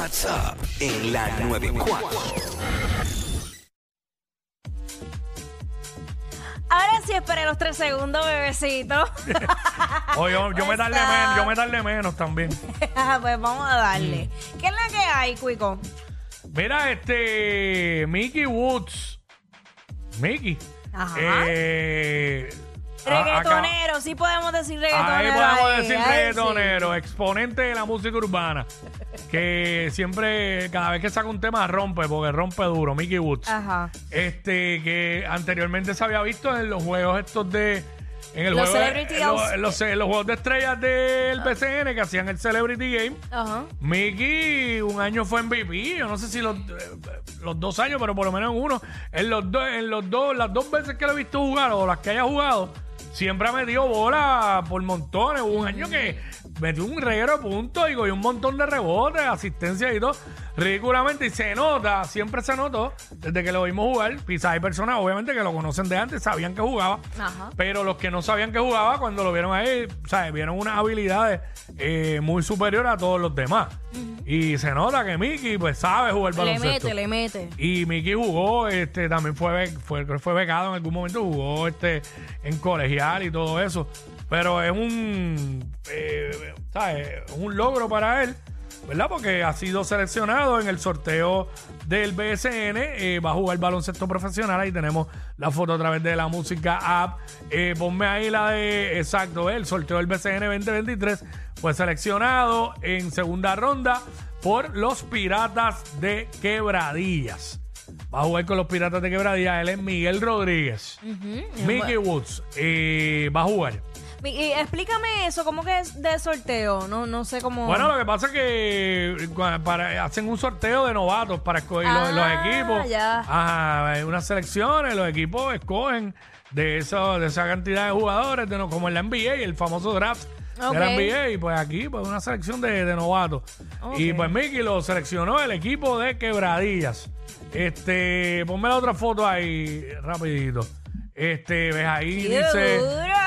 What's up en la 94. Ahora sí esperé los tres segundos, bebecito. O yo, yo me tardé What's menos, yo me tardé menos también. pues vamos a darle. Mm. ¿Qué es la que hay, Cuico? Mira, este Mickey Woods. Mickey. Ajá. Eh, Reggaetonero, sí podemos decir reggaetonero. Ahí podemos ahí, decir ay, reggaetonero, exponente de la música urbana. Que siempre, cada vez que saca un tema, rompe, porque rompe duro. Mickey Woods. Ajá. Este, que anteriormente se había visto en los juegos estos de. En el Los juego de- Celebrity en los, House. en los- en los juegos de estrellas del BCN que hacían el Celebrity Game. Ajá. Mickey un año fue MVP, yo no sé si los, los dos años, pero por lo menos en uno. En los dos, en los dos, las dos veces que lo he visto jugar o las que haya jugado, siempre ha metido bola por montones. Hubo un año que metió un reguero de puntos y cogió un montón de rebotes, asistencia y todo. Ridículamente, y se nota, siempre se notó, desde que lo vimos jugar. Quizás hay personas, obviamente, que lo conocen de antes, sabían que jugaba. Ajá. Pero los que no sabían que jugaba, cuando lo vieron ahí, ¿sabes? Vieron unas habilidades eh, muy superiores a todos los demás. Y se nota que Mickey, pues, sabe jugar Le baloncesto. mete, le mete. Y Mickey jugó, este, también fue, be- fue, creo que fue becado en algún momento, jugó este, en colegial y todo eso. Pero es un, eh, ¿sabes? un logro para él, ¿verdad? Porque ha sido seleccionado en el sorteo del BSN, eh, va a jugar baloncesto profesional, ahí tenemos la foto a través de la música app. Eh, ponme ahí la de, exacto, el sorteo del BCN 2023 fue seleccionado en segunda ronda por los Piratas de Quebradillas. Va a jugar con los Piratas de Quebradillas. Él es Miguel Rodríguez. Mickey Woods eh, va a jugar. Y explícame eso, ¿cómo que es de sorteo? No, no sé cómo. Bueno, lo que pasa es que para, hacen un sorteo de novatos para escoger los, los Ah, equipos. ya. Ajá, hay unas selecciones, los equipos escogen de, eso, de esa cantidad de jugadores, de no, como en la NBA, el famoso draft Ok. de la NBA. Y pues aquí, pues una selección de, de novatos. Y pues Mickey lo seleccionó el equipo de Quebradillas. Este, ponme la otra foto ahí, rapidito. Este, ves ahí, ¡Qué dice. duro!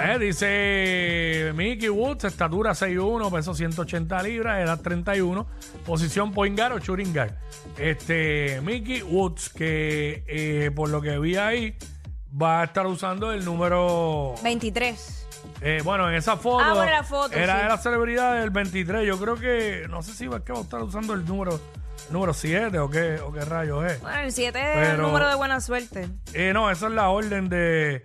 Eh, dice Mickey Woods, estatura 6'1, peso 180 libras, edad 31, posición point guard o shooting guard. Este, Mickey Woods, que eh, por lo que vi ahí, va a estar usando el número... 23. eh, bueno, en esa foto, Ah, bueno, la foto, era sí. de la celebridad del 23. Yo creo que, no sé si va, que va a estar usando el número, número 7 o qué, o qué rayos es. Bueno, el 7 es el número de buena suerte. Eh, no, esa es la orden de.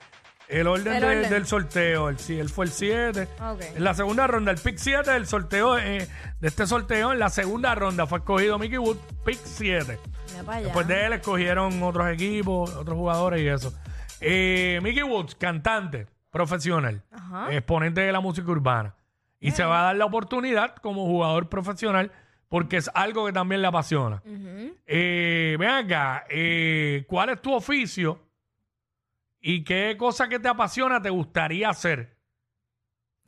El orden, El de- orden. del sorteo. El, sí, él fue el 7. Ok. En la segunda ronda, el pick 7 del sorteo, eh, de este sorteo, en la segunda ronda fue escogido Mickey Wood, pick 7. Mira para allá. Después de él escogieron otros equipos, otros jugadores y eso. Eh, Mickey Woods, cantante, profesional, Ajá. exponente de la música urbana. Y se va a dar la oportunidad como jugador profesional porque es algo que también le apasiona. Eh, ven acá, eh, ¿cuál es tu oficio y qué cosa que te apasiona te gustaría hacer?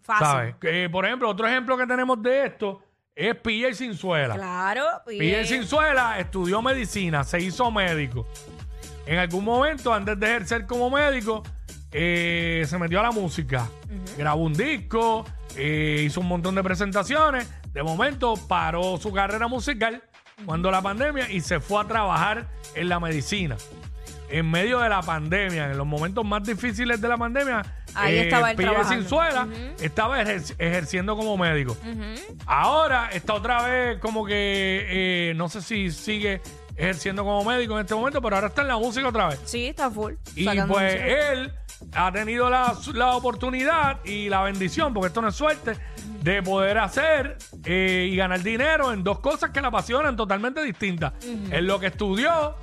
Fácil. ¿Sabes? Eh, por ejemplo, otro ejemplo que tenemos de esto es PJ Sinzuela. Claro. PJ. Sinzuela estudió medicina, se hizo médico. En algún momento, antes de ejercer como médico, eh, se metió a la música. Grabó un disco, eh, hizo un montón de presentaciones. De momento paró su carrera musical cuando la pandemia y se fue a trabajar en la medicina. En medio de la pandemia, en los momentos más difíciles de la pandemia, Ahí estaba él PJ trabajando. Sinzuela estaba ejer- ejerciendo como médico. Ahora está otra vez como que eh, no sé si sigue ejerciendo como médico en este momento, pero ahora está en la música otra vez. Sí, está full. Y sacando pues música. él ha tenido la, la oportunidad y la bendición, porque esto no es suerte, de poder hacer eh, y ganar dinero en dos cosas que le apasionan totalmente distintas. En lo que estudió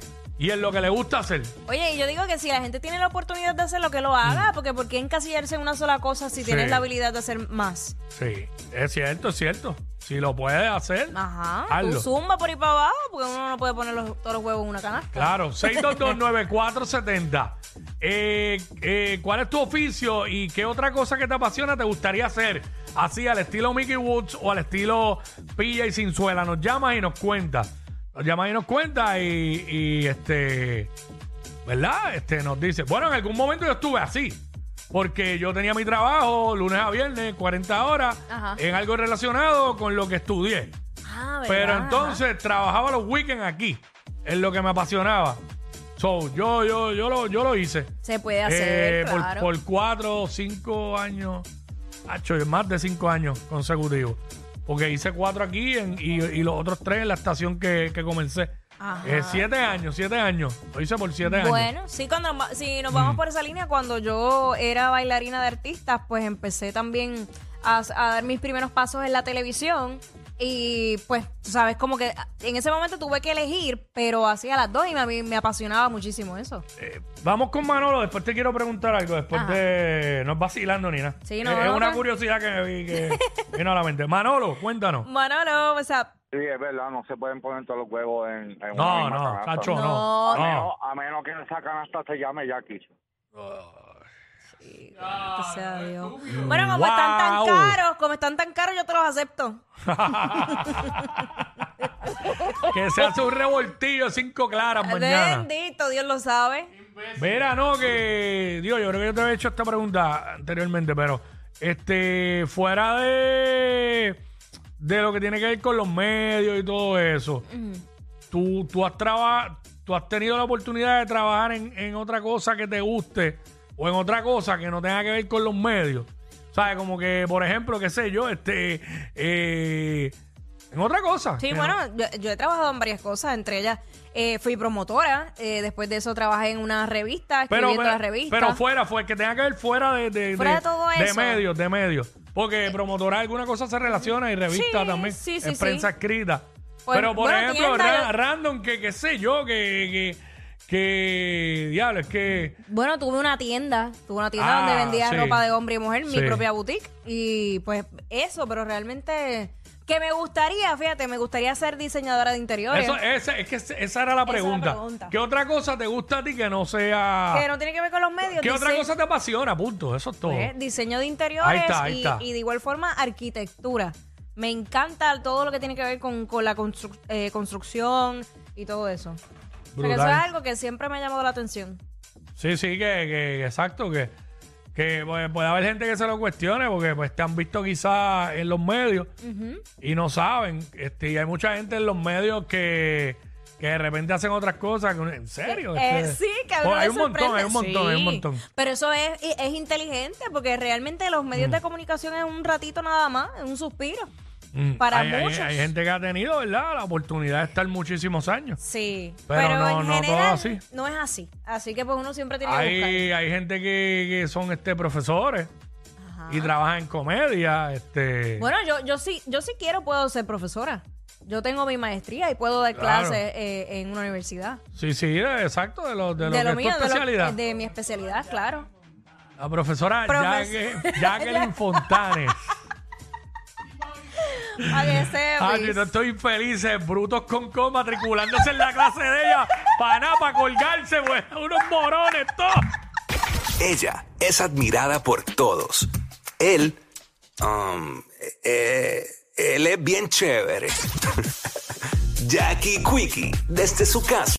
y en lo que le gusta hacer. Oye, y yo digo que si la gente tiene la oportunidad de hacer lo que lo haga, porque ¿por qué encasillarse en una sola cosa si tienes Mm. La habilidad de hacer más? Sí, es cierto, es cierto. Si lo puedes hacer, Ajá. hazlo. Tú zumba por ahí para abajo porque uno no puede poner los- todos los huevos en una canasta. Claro, 6229470. Eh, eh, ¿Cuál es tu oficio y qué otra cosa que te apasiona te gustaría hacer? Así, al estilo Mickey Woods o al estilo Pilla y Cinzuela. Nos llamas y nos cuentas. Nos llamas y nos cuentas y, y, este. ¿Verdad? Este nos dice. Bueno, en algún momento yo estuve así. Porque yo tenía mi trabajo lunes a viernes, 40 horas, Ajá. en algo relacionado con lo que estudié. Ah. Pero entonces trabajaba los weekends aquí, es lo que me apasionaba. So, yo, yo, yo, lo, yo lo hice. Se puede hacer, Eh, por- cuatro o cinco años, hacho, más de cinco años consecutivos. Porque hice cuatro aquí en- y, y los otros tres en la estación que, que comencé. Ajá. Eh, siete años, siete años. Lo hice por siete años. Bueno, sí, cuando nos va- si nos Mm. vamos por esa línea, cuando yo era bailarina de artistas, pues empecé también a, a dar mis primeros pasos en la televisión. Y pues, tú sabes, como que en ese momento tuve que elegir, pero hacía las dos y me, a mí me apasionaba muchísimo eso. Eh, vamos con Manolo, después te quiero preguntar algo, después Ajá. de... No es vacilando, Nina. Sí, no, Eh, es no, una no. curiosidad que me vi que vino a la mente. Manolo, cuéntanos. Manolo, o sea, Sí, es verdad, no se pueden poner todos los huevos en, en No, una misma no, canasta. Cacho, No. no. A, no. menos, a menos que esa canasta se llame Jackie. Que sea Dios. Bueno, como están tan Wow. caros, como están tan caros, yo te los acepto. que se hace un revoltillo de cinco claras mañana. Bendito, Dios lo sabe. Mira, no, que. Dios, yo creo que yo te había hecho esta pregunta anteriormente, pero. Este. Fuera de. De lo que tiene que ver con los medios y todo eso. tú, tú, has traba- tú has tenido la oportunidad de trabajar en, en otra cosa que te guste o en otra cosa que no tenga que ver con los medios. ¿Sabes? Como que, por ejemplo, qué sé yo, este. eh, en otra cosa. Sí, bueno, no- yo, yo he trabajado en varias cosas, entre ellas eh, fui promotora, eh, después de eso trabajé en una revista, escribiendo pero, revista. pero fuera, fue que tenga que ver fuera de, de, Fuera de todo de eso. medios, de medios. Porque promotora alguna cosa se relaciona y revista Sí, también. sí, sí, es prensa escrita. Pues, pero por bueno, ejemplo, ra- random, que qué sé yo, que, que, que diablo, es que Bueno, tuve una tienda, tuve una tienda Ah, donde vendía sí. ropa de hombre y mujer, mi propia boutique. Y pues eso, pero realmente que me gustaría, fíjate, me gustaría ser diseñadora de interiores. Eso, esa, es que esa era la Esa es la pregunta. pregunta. ¿Qué otra cosa te gusta a ti que no sea... que no tiene que ver con los medios. ¿Qué otra dise- cosa te apasiona? Punto. Eso es todo. pues, diseño de interiores Ahí está, ahí y, está. y de igual forma arquitectura. Me encanta todo lo que tiene que ver con, con la constru- eh, construcción y todo eso. Porque eso Brutal. es algo que siempre me ha llamado la atención. Sí, sí, que, que- exacto, que, que pues, puede haber gente que se lo cuestione porque pues te han visto quizás en los medios y no saben. Este, y hay mucha gente en los medios que, que de repente hacen otras cosas. que uno- ¿En serio? Eh, Este, sí, que a uno pues, le hay un montón, sorprende. hay un montón, hay un Sí, montón. Pero eso es, es inteligente porque realmente los medios de comunicación es un ratito nada más, es un suspiro. Mm, para hay, hay- muchos. hay gente que ha tenido, ¿verdad? La oportunidad de estar muchísimos años. Sí, Pero pero, no- en no todo general así. no es así. Así que pues uno siempre tiene que buscar. Hay, hay gente que, que son este profesores Ajá. y trabajan en comedia. Este, Bueno, yo, yo sí, yo sí quiero puedo ser profesora. Yo tengo mi maestría y puedo dar Claro. clases eh, en una universidad. Sí, sí, exacto, de lo, de lo de que lo es tu mío, de, lo- especialidad. de mi especialidad, claro. La profesora Profes- Jacque- Jacqueline Fontanes. A que se Ah, yo no estoy feliz, eh, brutos con co matriculándose en la clase de ella, para nada, para colgarse, pues, unos morones, todos. Ella es admirada por todos. Él, um, eh, él es bien chévere. Jackie Quickie, desde su casa.